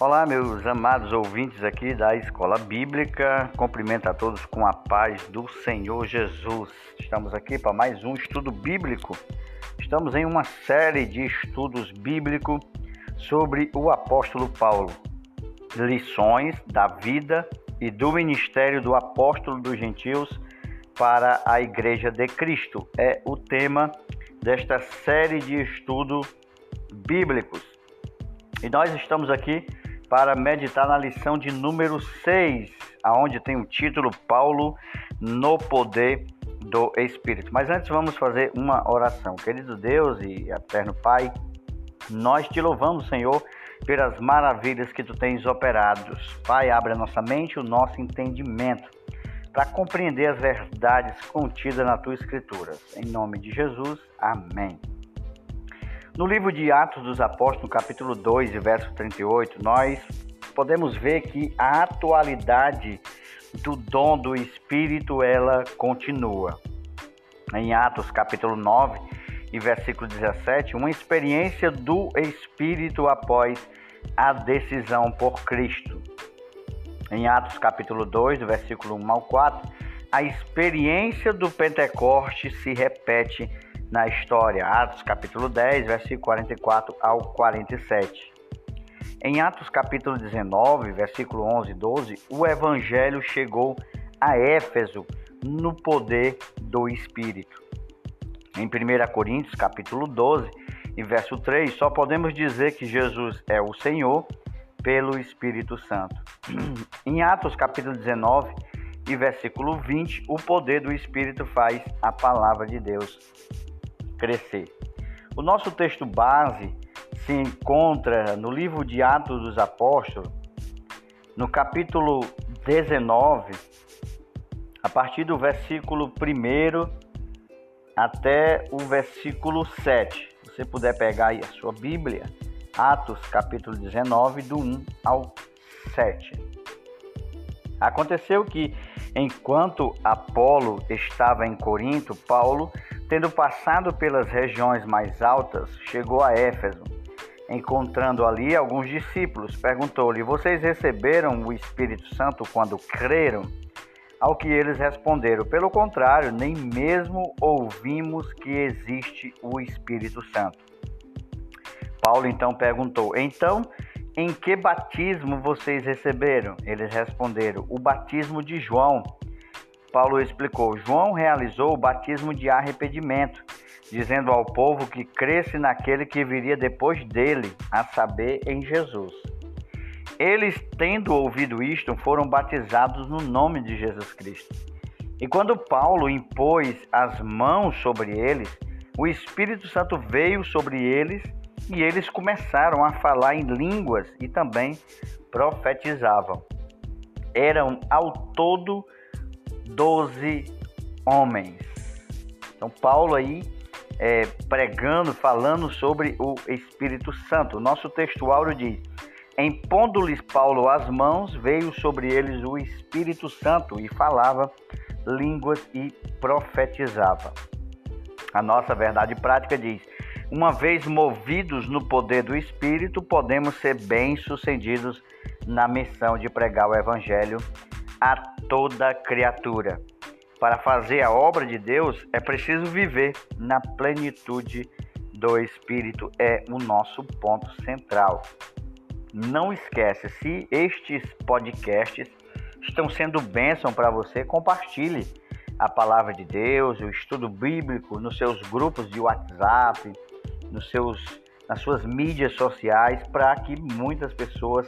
Olá, meus amados ouvintes aqui da Escola Bíblica. Cumprimento a todos com a paz do Senhor Jesus. Estamos aqui para mais um estudo bíblico. Estamos em uma série de estudos bíblicos sobre o apóstolo Paulo. Lições da vida e do ministério do apóstolo dos gentios para a Igreja de Cristo. É o tema desta série de estudos bíblicos. E nós estamos aqui para meditar na lição de número 6, aonde tem o título Paulo no poder do Espírito. Mas antes vamos fazer uma oração. Querido Deus e eterno Pai, nós te louvamos, Senhor, pelas maravilhas que tu tens operado. Pai, abre a nossa mente, o nosso entendimento para compreender as verdades contidas na tua escritura. Em nome de Jesus, amém. No livro de Atos dos Apóstolos, capítulo 2, verso 38, nós podemos ver que a atualidade do dom do Espírito ela continua. Em Atos capítulo 9 e versículo 17, uma experiência do Espírito após a decisão por Cristo. Em Atos capítulo 2, do versículo 1 ao 4, a experiência do Pentecoste se repete na história. Atos capítulo 10, versículo 44 ao 47. Em Atos capítulo 19, versículo 11 e 12, o evangelho chegou a Éfeso no poder do Espírito. Em 1 Coríntios capítulo 12 e verso 3, só podemos dizer que Jesus é o Senhor pelo Espírito Santo. Em Atos capítulo 19 e versículo 20, o poder do Espírito faz a palavra de Deus crescer. O nosso texto base se encontra no livro de Atos dos Apóstolos, no capítulo 19, a partir do versículo 1 até o versículo 7. Se você puder pegar aí a sua Bíblia, Atos capítulo 19, do 1 ao 7. Aconteceu que, enquanto Apolo estava em Corinto, Paulo Tendo passado pelas regiões mais altas, chegou a Éfeso. Encontrando ali alguns discípulos, perguntou-lhe: Vocês receberam o Espírito Santo quando creram? Ao que eles responderam: Pelo contrário, nem mesmo ouvimos que existe o Espírito Santo. Paulo então perguntou: Então, em que batismo vocês receberam? Eles responderam: O batismo de João. Paulo explicou: João realizou o batismo de arrependimento, dizendo ao povo que cresce naquele que viria depois dele, a saber, em Jesus. Eles, tendo ouvido isto, foram batizados no nome de Jesus Cristo. E quando Paulo impôs as mãos sobre eles, o Espírito Santo veio sobre eles e eles começaram a falar em línguas e também profetizavam. Eram ao todo doze homens. Então, Paulo aí é, pregando, falando sobre o Espírito Santo. O nosso textuário diz: Empondo-lhes Paulo as mãos, veio sobre eles o Espírito Santo e falava línguas e profetizava. A nossa verdade prática diz: uma vez movidos no poder do Espírito, podemos ser bem-sucedidos na missão de pregar o Evangelho a toda criatura. Para fazer a obra de Deus é preciso viver na plenitude do Espírito, é o nosso ponto central. Não esquece, se estes podcasts estão sendo bênção para você, compartilhe a palavra de Deus, o estudo bíblico nos seus grupos de WhatsApp, nos seus, nas suas mídias sociais, para que muitas pessoas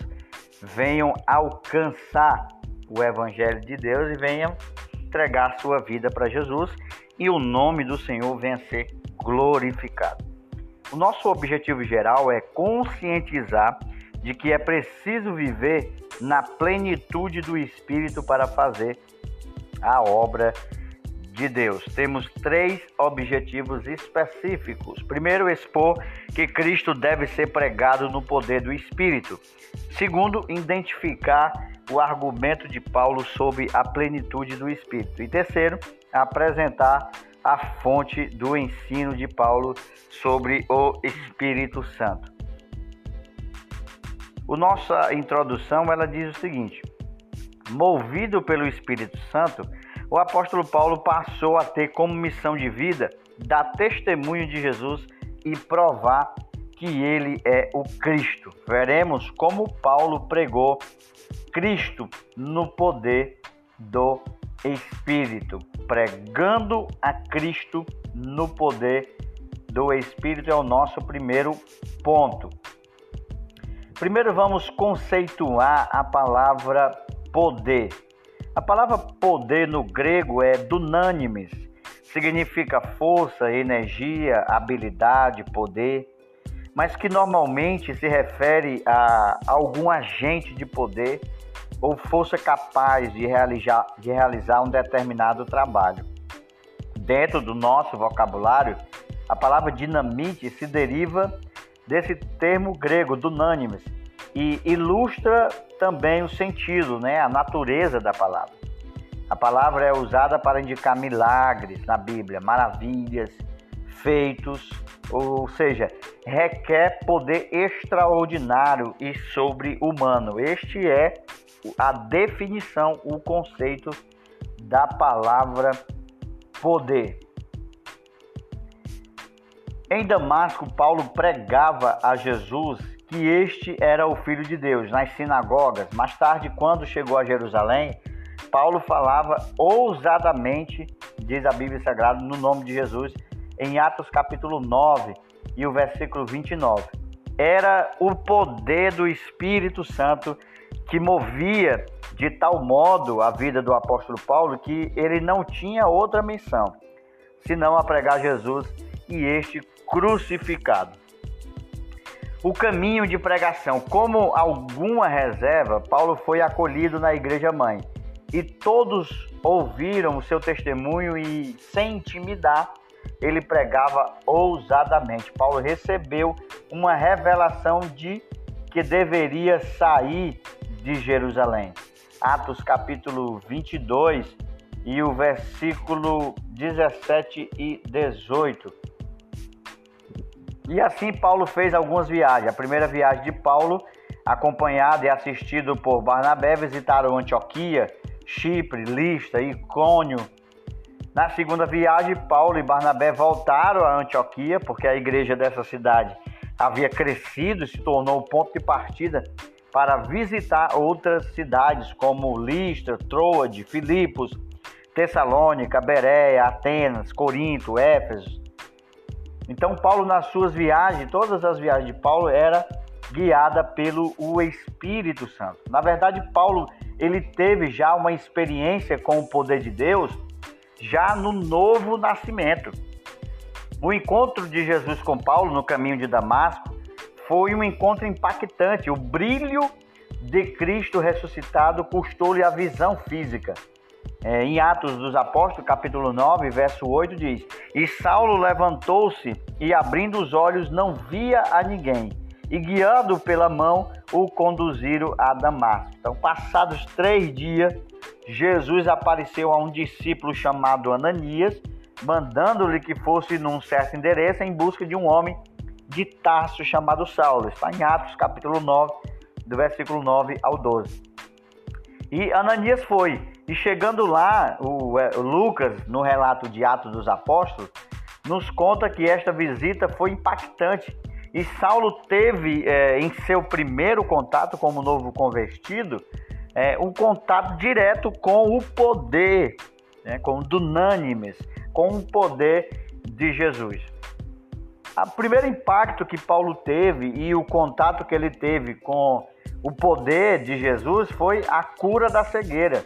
venham alcançar o Evangelho de Deus e venham entregar sua vida para Jesus e o nome do Senhor venha ser glorificado. O nosso objetivo geral é conscientizar de que é preciso viver na plenitude do Espírito para fazer a obra de Deus. Temos três objetivos específicos. Primeiro, expor que Cristo deve ser pregado no poder do Espírito. Segundo, identificar o argumento de Paulo sobre a plenitude do Espírito. E terceiro, apresentar a fonte do ensino de Paulo sobre o Espírito Santo. O nossa introdução ela diz o seguinte: movido pelo Espírito Santo, o apóstolo Paulo passou a ter como missão de vida dar testemunho de Jesus e provar que ele é o Cristo. Veremos como Paulo pregou Cristo no poder do Espírito, pregando a Cristo no poder do Espírito é o nosso primeiro ponto. Primeiro vamos conceituar a palavra poder. A palavra poder no grego é dunamis, significa força, energia, habilidade, poder, mas que normalmente se refere a algum agente de poder ou força capaz de realizar, de realizar um determinado trabalho. Dentro do nosso vocabulário, a palavra dinamite se deriva desse termo grego, dunamis, e ilustra também o sentido, né, a natureza da palavra. A palavra é usada para indicar milagres na Bíblia, maravilhas, feitos, ou seja, requer poder extraordinário e sobre-humano. Este é a definição, o conceito da palavra poder. Em Damasco, Paulo pregava a Jesus que este era o Filho de Deus nas sinagogas. Mais tarde, quando chegou a Jerusalém, Paulo falava ousadamente, diz a Bíblia Sagrada, no nome de Jesus, em Atos capítulo 9 e o versículo 29. Era o poder do Espírito Santo que movia de tal modo a vida do apóstolo Paulo que ele não tinha outra missão senão a pregar Jesus e este crucificado. O caminho de pregação, como alguma reserva, Paulo foi acolhido na igreja mãe e todos ouviram o seu testemunho e, sem intimidar, ele pregava ousadamente. Paulo recebeu uma revelação de que deveria sair de Jerusalém. Atos capítulo 22 e o versículo 17 e 18. E assim Paulo fez algumas viagens. A primeira viagem de Paulo, acompanhado e assistido por Barnabé, visitaram Antioquia, Chipre, Lista, Icônio. Na segunda viagem, Paulo e Barnabé voltaram a Antioquia, porque a igreja dessa cidade havia crescido e se tornou o ponto de partida para visitar outras cidades como Listra, Troade, Filipos, Tessalônica, Beréia, Atenas, Corinto, Éfeso, então Paulo nas suas viagens, todas as viagens de Paulo era guiada pelo o Espírito Santo. Na verdade, Paulo ele teve já uma experiência com o poder de Deus já no novo nascimento. O encontro de Jesus com Paulo no caminho de Damasco foi um encontro impactante. O brilho de Cristo ressuscitado custou-lhe a visão física. É, em Atos dos Apóstolos, capítulo 9, verso 8, diz: E Saulo levantou-se e, abrindo os olhos, não via a ninguém, e guiando pela mão, o conduziram a Damasco. Então, passados três dias, Jesus apareceu a um discípulo chamado Ananias, mandando-lhe que fosse num certo endereço em busca de um homem de Tarso chamado Saulo. Está em Atos, capítulo 9, do versículo 9 ao 12. E Ananias foi e chegando lá, o, é, o Lucas, no relato de Atos dos Apóstolos, nos conta que esta visita foi impactante e Saulo teve é, em seu primeiro contato como novo convertido é, um contato direto com o poder, né, com o dunânimes, com o poder de Jesus. O primeiro impacto que Paulo teve e o contato que ele teve com o poder de Jesus foi a cura da cegueira.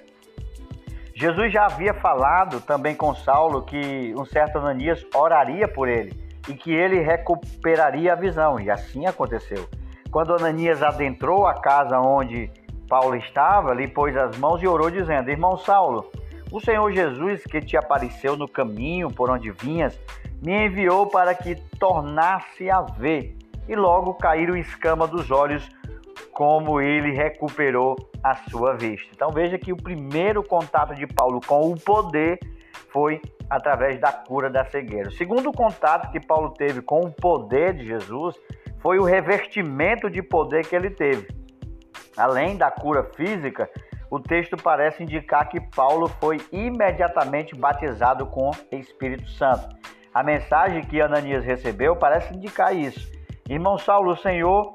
Jesus já havia falado também com Saulo que um certo Ananias oraria por ele e que ele recuperaria a visão, e assim aconteceu. Quando Ananias adentrou a casa onde Paulo estava, lhe pôs as mãos e orou, dizendo: Irmão Saulo, o Senhor Jesus, que te apareceu no caminho por onde vinhas, me enviou para que tornasse a ver. E logo caíram escama dos olhos como ele recuperou a sua vista. Então veja que o primeiro contato de Paulo com o poder foi através da cura da cegueira. O segundo contato que Paulo teve com o poder de Jesus foi o revertimento de poder que ele teve. Além da cura física, o texto parece indicar que Paulo foi imediatamente batizado com Espírito Santo. A mensagem que Ananias recebeu parece indicar isso. Irmão Saulo, o Senhor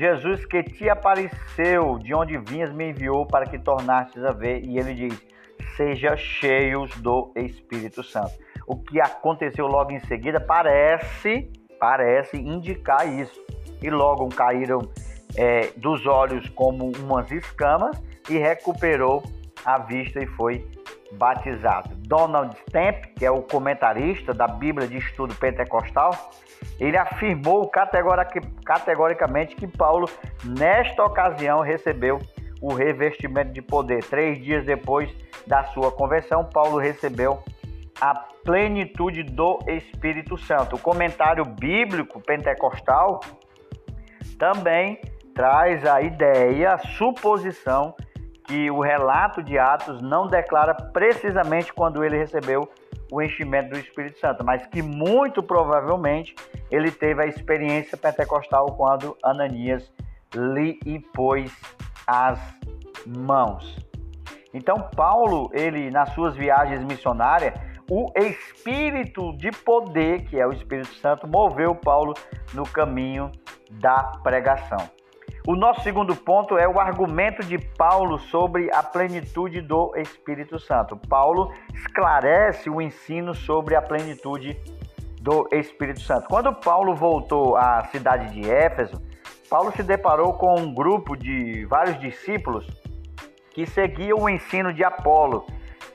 Jesus que te apareceu, de onde vinhas me enviou para que tornastes a ver. E ele diz: seja cheios do Espírito Santo. O que aconteceu logo em seguida parece, parece indicar isso. E logo caíram é, dos olhos como umas escamas e recuperou a vista e foi batizado. Donald Stamp, que é o comentarista da Bíblia de Estudo Pentecostal, ele afirmou categoricamente que Paulo, nesta ocasião, recebeu o revestimento de poder. Três dias depois da sua conversão, Paulo recebeu a plenitude do Espírito Santo. O comentário bíblico pentecostal também traz a ideia, a suposição que o relato de Atos não declara precisamente quando ele recebeu o enchimento do Espírito Santo, mas que muito provavelmente ele teve a experiência pentecostal quando Ananias lhe impôs as mãos. Então Paulo, ele nas suas viagens missionárias, o espírito de poder, que é o Espírito Santo, moveu Paulo no caminho da pregação. O nosso segundo ponto é o argumento de Paulo sobre a plenitude do Espírito Santo. Paulo esclarece o ensino sobre a plenitude do Espírito Santo. Quando Paulo voltou à cidade de Éfeso, Paulo se deparou com um grupo de vários discípulos que seguiam o ensino de Apolo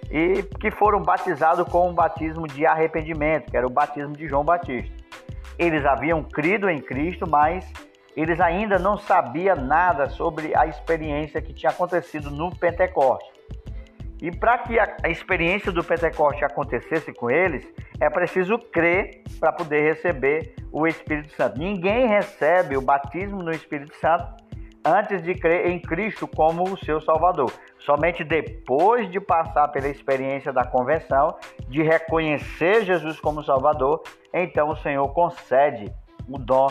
e que foram batizados com o batismo de arrependimento, que era o batismo de João Batista. Eles haviam crido em Cristo, mas eles ainda não sabiam nada sobre a experiência que tinha acontecido no Pentecoste. E para que a, experiência do Pentecoste acontecesse com eles, é preciso crer para poder receber o Espírito Santo. Ninguém recebe o batismo no Espírito Santo antes de crer em Cristo como o seu Salvador. Somente depois de passar pela experiência da convenção, de reconhecer Jesus como Salvador, então o Senhor concede o dom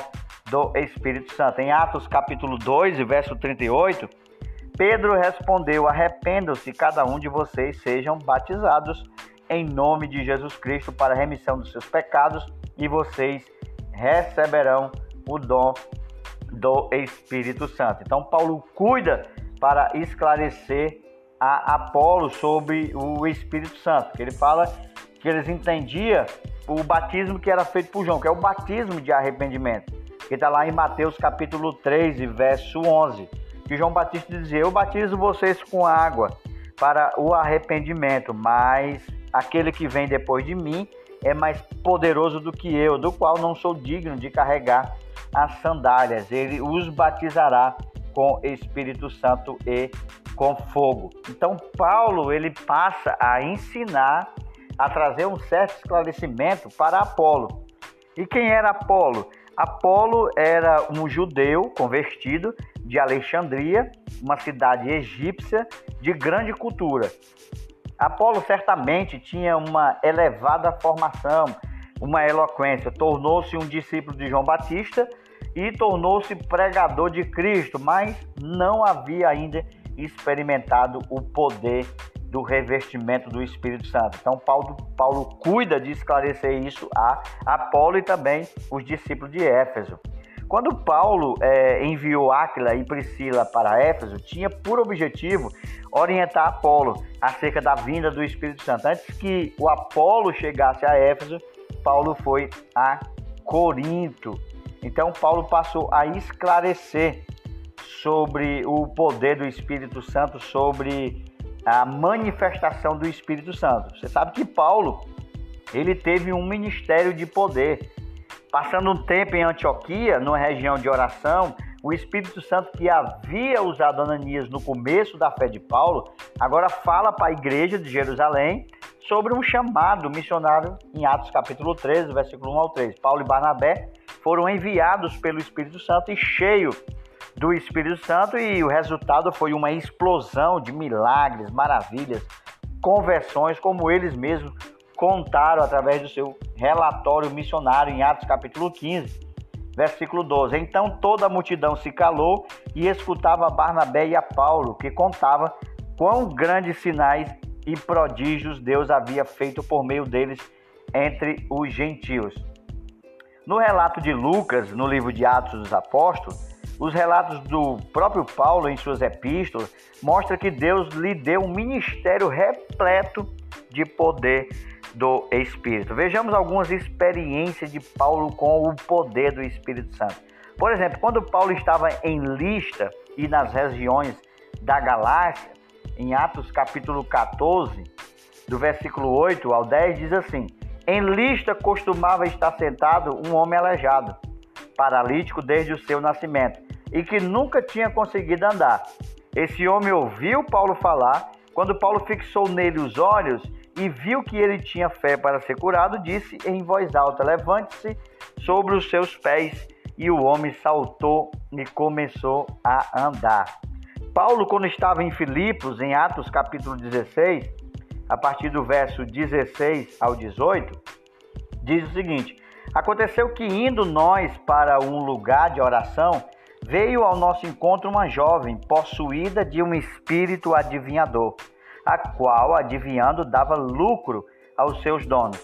do Espírito Santo. Em Atos capítulo 2, verso 38, Pedro respondeu: Arrependam-se cada um de vocês, sejam batizados em nome de Jesus Cristo para a remissão dos seus pecados e vocês receberão o dom do Espírito Santo. Então Paulo cuida para esclarecer a Apolo sobre o Espírito Santo, que ele fala que eles entendiam o batismo que era feito por João, que é o batismo de arrependimento, que está lá em Mateus capítulo 3, verso 11, que João Batista dizia, eu batizo vocês com água para o arrependimento, mas aquele que vem depois de mim é mais poderoso do que eu, do qual não sou digno de carregar as sandálias. Ele os batizará com Espírito Santo e com fogo. Então Paulo ele passa a ensinar a trazer um certo esclarecimento para Apolo. E quem era Apolo? Apolo era um judeu convertido de Alexandria, uma cidade egípcia de grande cultura. Apolo certamente tinha uma elevada formação, uma eloquência, tornou-se um discípulo de João Batista e tornou-se pregador de Cristo, mas não havia ainda experimentado o poder do revestimento do Espírito Santo. Então, Paulo, Paulo cuida de esclarecer isso a Apolo e também os discípulos de Éfeso. Quando Paulo é, enviou Áquila e Priscila para Éfeso, tinha por objetivo orientar Apolo acerca da vinda do Espírito Santo. Antes que o Apolo chegasse a Éfeso, Paulo foi a Corinto. Então, Paulo passou a esclarecer sobre o poder do Espírito Santo, sobre a manifestação do Espírito Santo. Você sabe que Paulo, ele teve um ministério de poder. Passando um tempo em Antioquia, numa região de oração, o Espírito Santo que havia usado Ananias no começo da fé de Paulo, agora fala para a igreja de Jerusalém sobre um chamado missionário em Atos capítulo 13, versículo 1 ao 3. Paulo e Barnabé foram enviados pelo Espírito Santo e cheio do Espírito Santo e o resultado foi uma explosão de milagres, maravilhas, conversões, como eles mesmos contaram através do seu relatório missionário em Atos capítulo 15. Versículo 12: Então toda a multidão se calou e escutava Barnabé e a Paulo, que contava quão grandes sinais e prodígios Deus havia feito por meio deles entre os gentios. No relato de Lucas, no livro de Atos dos Apóstolos, os relatos do próprio Paulo em suas epístolas mostram que Deus lhe deu um ministério repleto de poder do Espírito. Vejamos algumas experiências de Paulo com o poder do Espírito Santo. Por exemplo, quando Paulo estava em Lista e nas regiões da Galácia, em Atos capítulo 14, do versículo 8 ao 10, diz assim: Em Lista costumava estar sentado um homem aleijado, paralítico desde o seu nascimento, e que nunca tinha conseguido andar. Esse homem ouviu Paulo falar, quando Paulo fixou nele os olhos e viu que ele tinha fé para ser curado, disse em voz alta: Levante-se sobre os seus pés. E o homem saltou e começou a andar. Paulo, quando estava em Filipos, em Atos capítulo 16, a partir do verso 16 ao 18, diz o seguinte: Aconteceu que indo nós para um lugar de oração, veio ao nosso encontro uma jovem possuída de um espírito adivinhador a qual, adivinhando, dava lucro aos seus donos.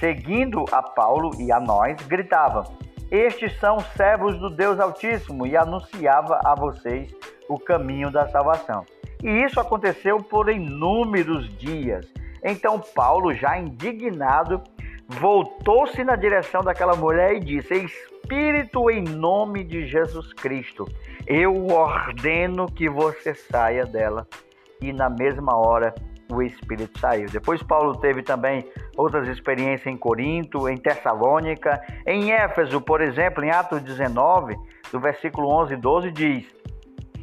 Seguindo a Paulo e a nós, gritava: Estes são servos do Deus Altíssimo, e anunciava a vocês o caminho da salvação. E isso aconteceu por inúmeros dias. Então Paulo, já indignado, voltou-se na direção daquela mulher e disse: Espírito, em nome de Jesus Cristo, eu ordeno que você saia dela e na mesma hora o Espírito saiu. Depois Paulo teve também outras experiências em Corinto, em Tessalônica, em Éfeso, por exemplo, em Atos 19, do versículo 11 e 12 diz: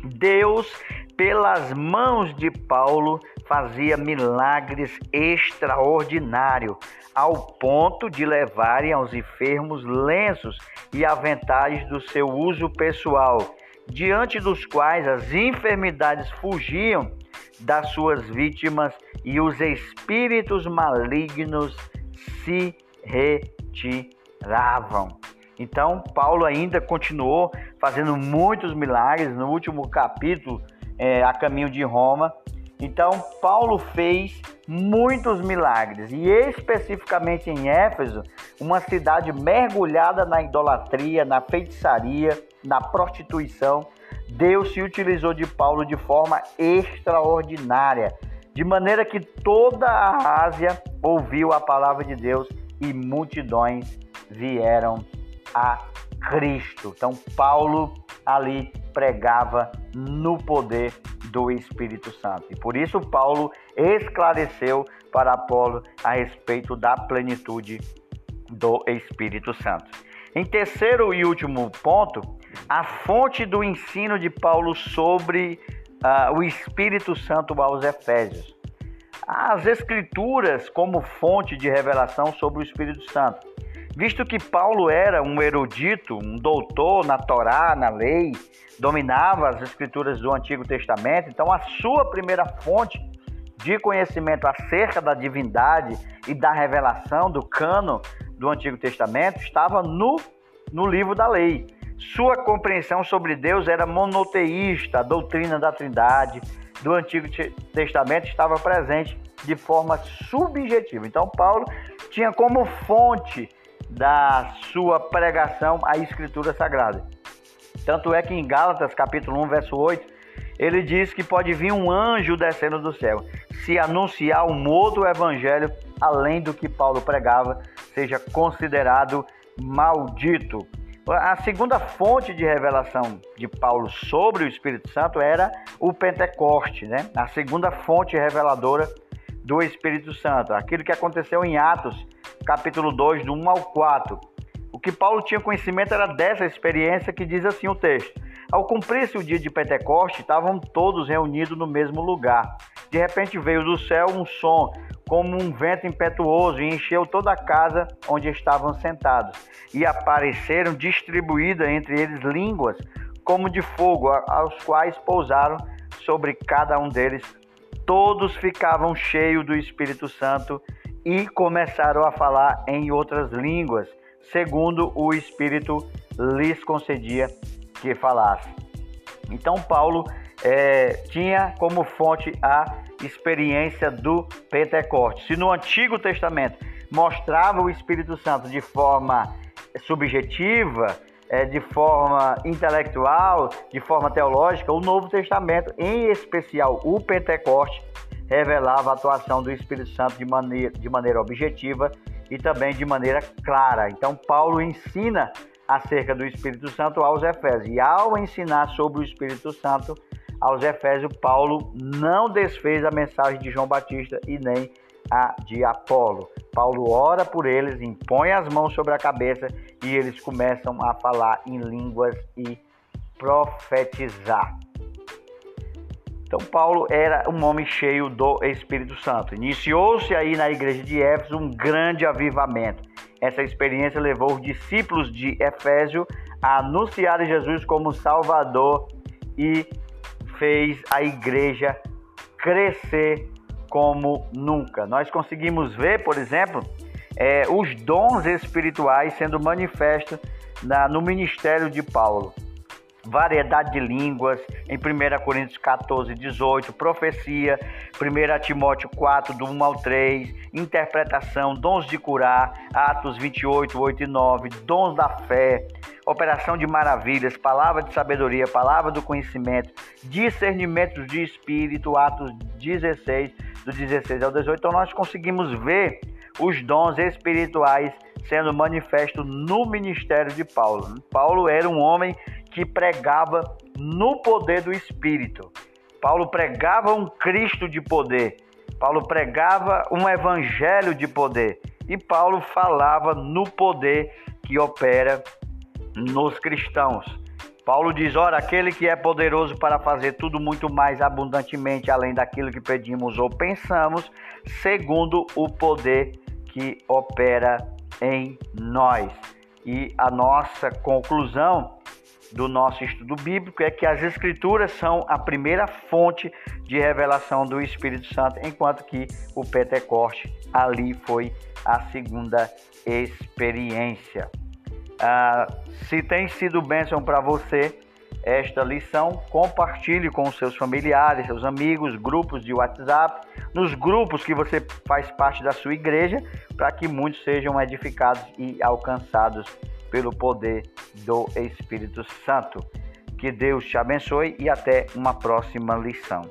Deus, pelas mãos de Paulo, fazia milagres extraordinários, ao ponto de levarem aos enfermos lenços e aventais do seu uso pessoal, diante dos quais as enfermidades fugiam das suas vítimas e os espíritos malignos se retiravam. Então, Paulo ainda continuou fazendo muitos milagres no último capítulo, é, a caminho de Roma. Então, Paulo fez muitos milagres e, especificamente em Éfeso, uma cidade mergulhada na idolatria, na feitiçaria, na prostituição Deus se utilizou de Paulo de forma extraordinária, de maneira que toda a Ásia ouviu a palavra de Deus e multidões vieram a Cristo. Então, Paulo ali pregava no poder do Espírito Santo. E por isso, Paulo esclareceu para Apolo a respeito da plenitude do Espírito Santo. Em terceiro e último ponto, a fonte do ensino de Paulo sobre uh, o Espírito Santo aos Efésios. As Escrituras como fonte de revelação sobre o Espírito Santo. Visto que Paulo era um erudito, um doutor na Torá, na lei, dominava as Escrituras do Antigo Testamento, então a sua primeira fonte de conhecimento acerca da divindade e da revelação do cano do Antigo Testamento estava no, no livro da lei. Sua compreensão sobre Deus era monoteísta, a doutrina da Trindade do Antigo Testamento estava presente de forma subjetiva. Então, Paulo tinha como fonte da sua pregação a Escritura Sagrada. Tanto é que em Gálatas, capítulo 1, verso 8, ele diz que pode vir um anjo descendo do céu, se anunciar um outro evangelho além do que Paulo pregava, seja considerado maldito. A segunda fonte de revelação de Paulo sobre o Espírito Santo era o Pentecoste, né? A segunda fonte reveladora do Espírito Santo, aquilo que aconteceu em Atos, capítulo 2, do 1 ao 4. O que Paulo tinha conhecimento era dessa experiência que diz assim o texto: Ao cumprir-se o dia de Pentecoste, estavam todos reunidos no mesmo lugar. De repente veio do céu um som como um vento impetuoso e encheu toda a casa onde estavam sentados. E apareceram distribuídas entre eles línguas como de fogo, aos quais pousaram sobre cada um deles. Todos ficavam cheios do Espírito Santo e começaram a falar em outras línguas, segundo o Espírito lhes concedia que falasse. Então, Paulo é, tinha como fonte a experiência do Pentecoste. Se no Antigo Testamento mostrava o Espírito Santo de forma subjetiva, é, de forma intelectual, de forma teológica, o Novo Testamento, em especial o Pentecoste, revelava a atuação do Espírito Santo de maneira, de maneira objetiva e também de maneira clara. Então, Paulo ensina acerca do Espírito Santo aos Efésios. E ao ensinar sobre o Espírito Santo aos Efésios, Paulo não desfez a mensagem de João Batista e nem a de Apolo. Paulo ora por eles, impõe as mãos sobre a cabeça e eles começam a falar em línguas e profetizar. Então, Paulo era um homem cheio do Espírito Santo. Iniciou-se aí na igreja de Éfeso um grande avivamento. Essa experiência levou os discípulos de Efésio a anunciar Jesus como Salvador e fez a igreja crescer como nunca. Nós conseguimos ver, por exemplo, é, os dons espirituais sendo manifestos no ministério de Paulo. Variedade de línguas, em 1 Coríntios 14, 18, profecia, 1 Timóteo 4, do 1 ao 3, interpretação, dons de curar, Atos 28, 8 e 9, dons da fé, operação de maravilhas, palavra de sabedoria, palavra do conhecimento, discernimento de espírito, Atos 16, do 16 ao 18. Então nós conseguimos ver os dons espirituais sendo manifestos no ministério de Paulo. Paulo era um homem que pregava no poder do Espírito. Paulo pregava um Cristo de poder. Paulo pregava um evangelho de poder. E Paulo falava no poder que opera nos cristãos. Paulo diz: Ora, aquele que é poderoso para fazer tudo muito mais abundantemente além daquilo que pedimos ou pensamos, segundo o poder que opera em nós. E a nossa conclusão do nosso estudo bíblico é que as Escrituras são a primeira fonte de revelação do Espírito Santo, enquanto que o Pentecoste ali foi a segunda experiência. Ah, se tem sido bênção para você esta lição, compartilhe com seus familiares, seus amigos, grupos de WhatsApp, nos grupos que você faz parte da sua igreja, para que muitos sejam edificados e alcançados pelo poder do Espírito Santo. Que Deus te abençoe e até uma próxima lição.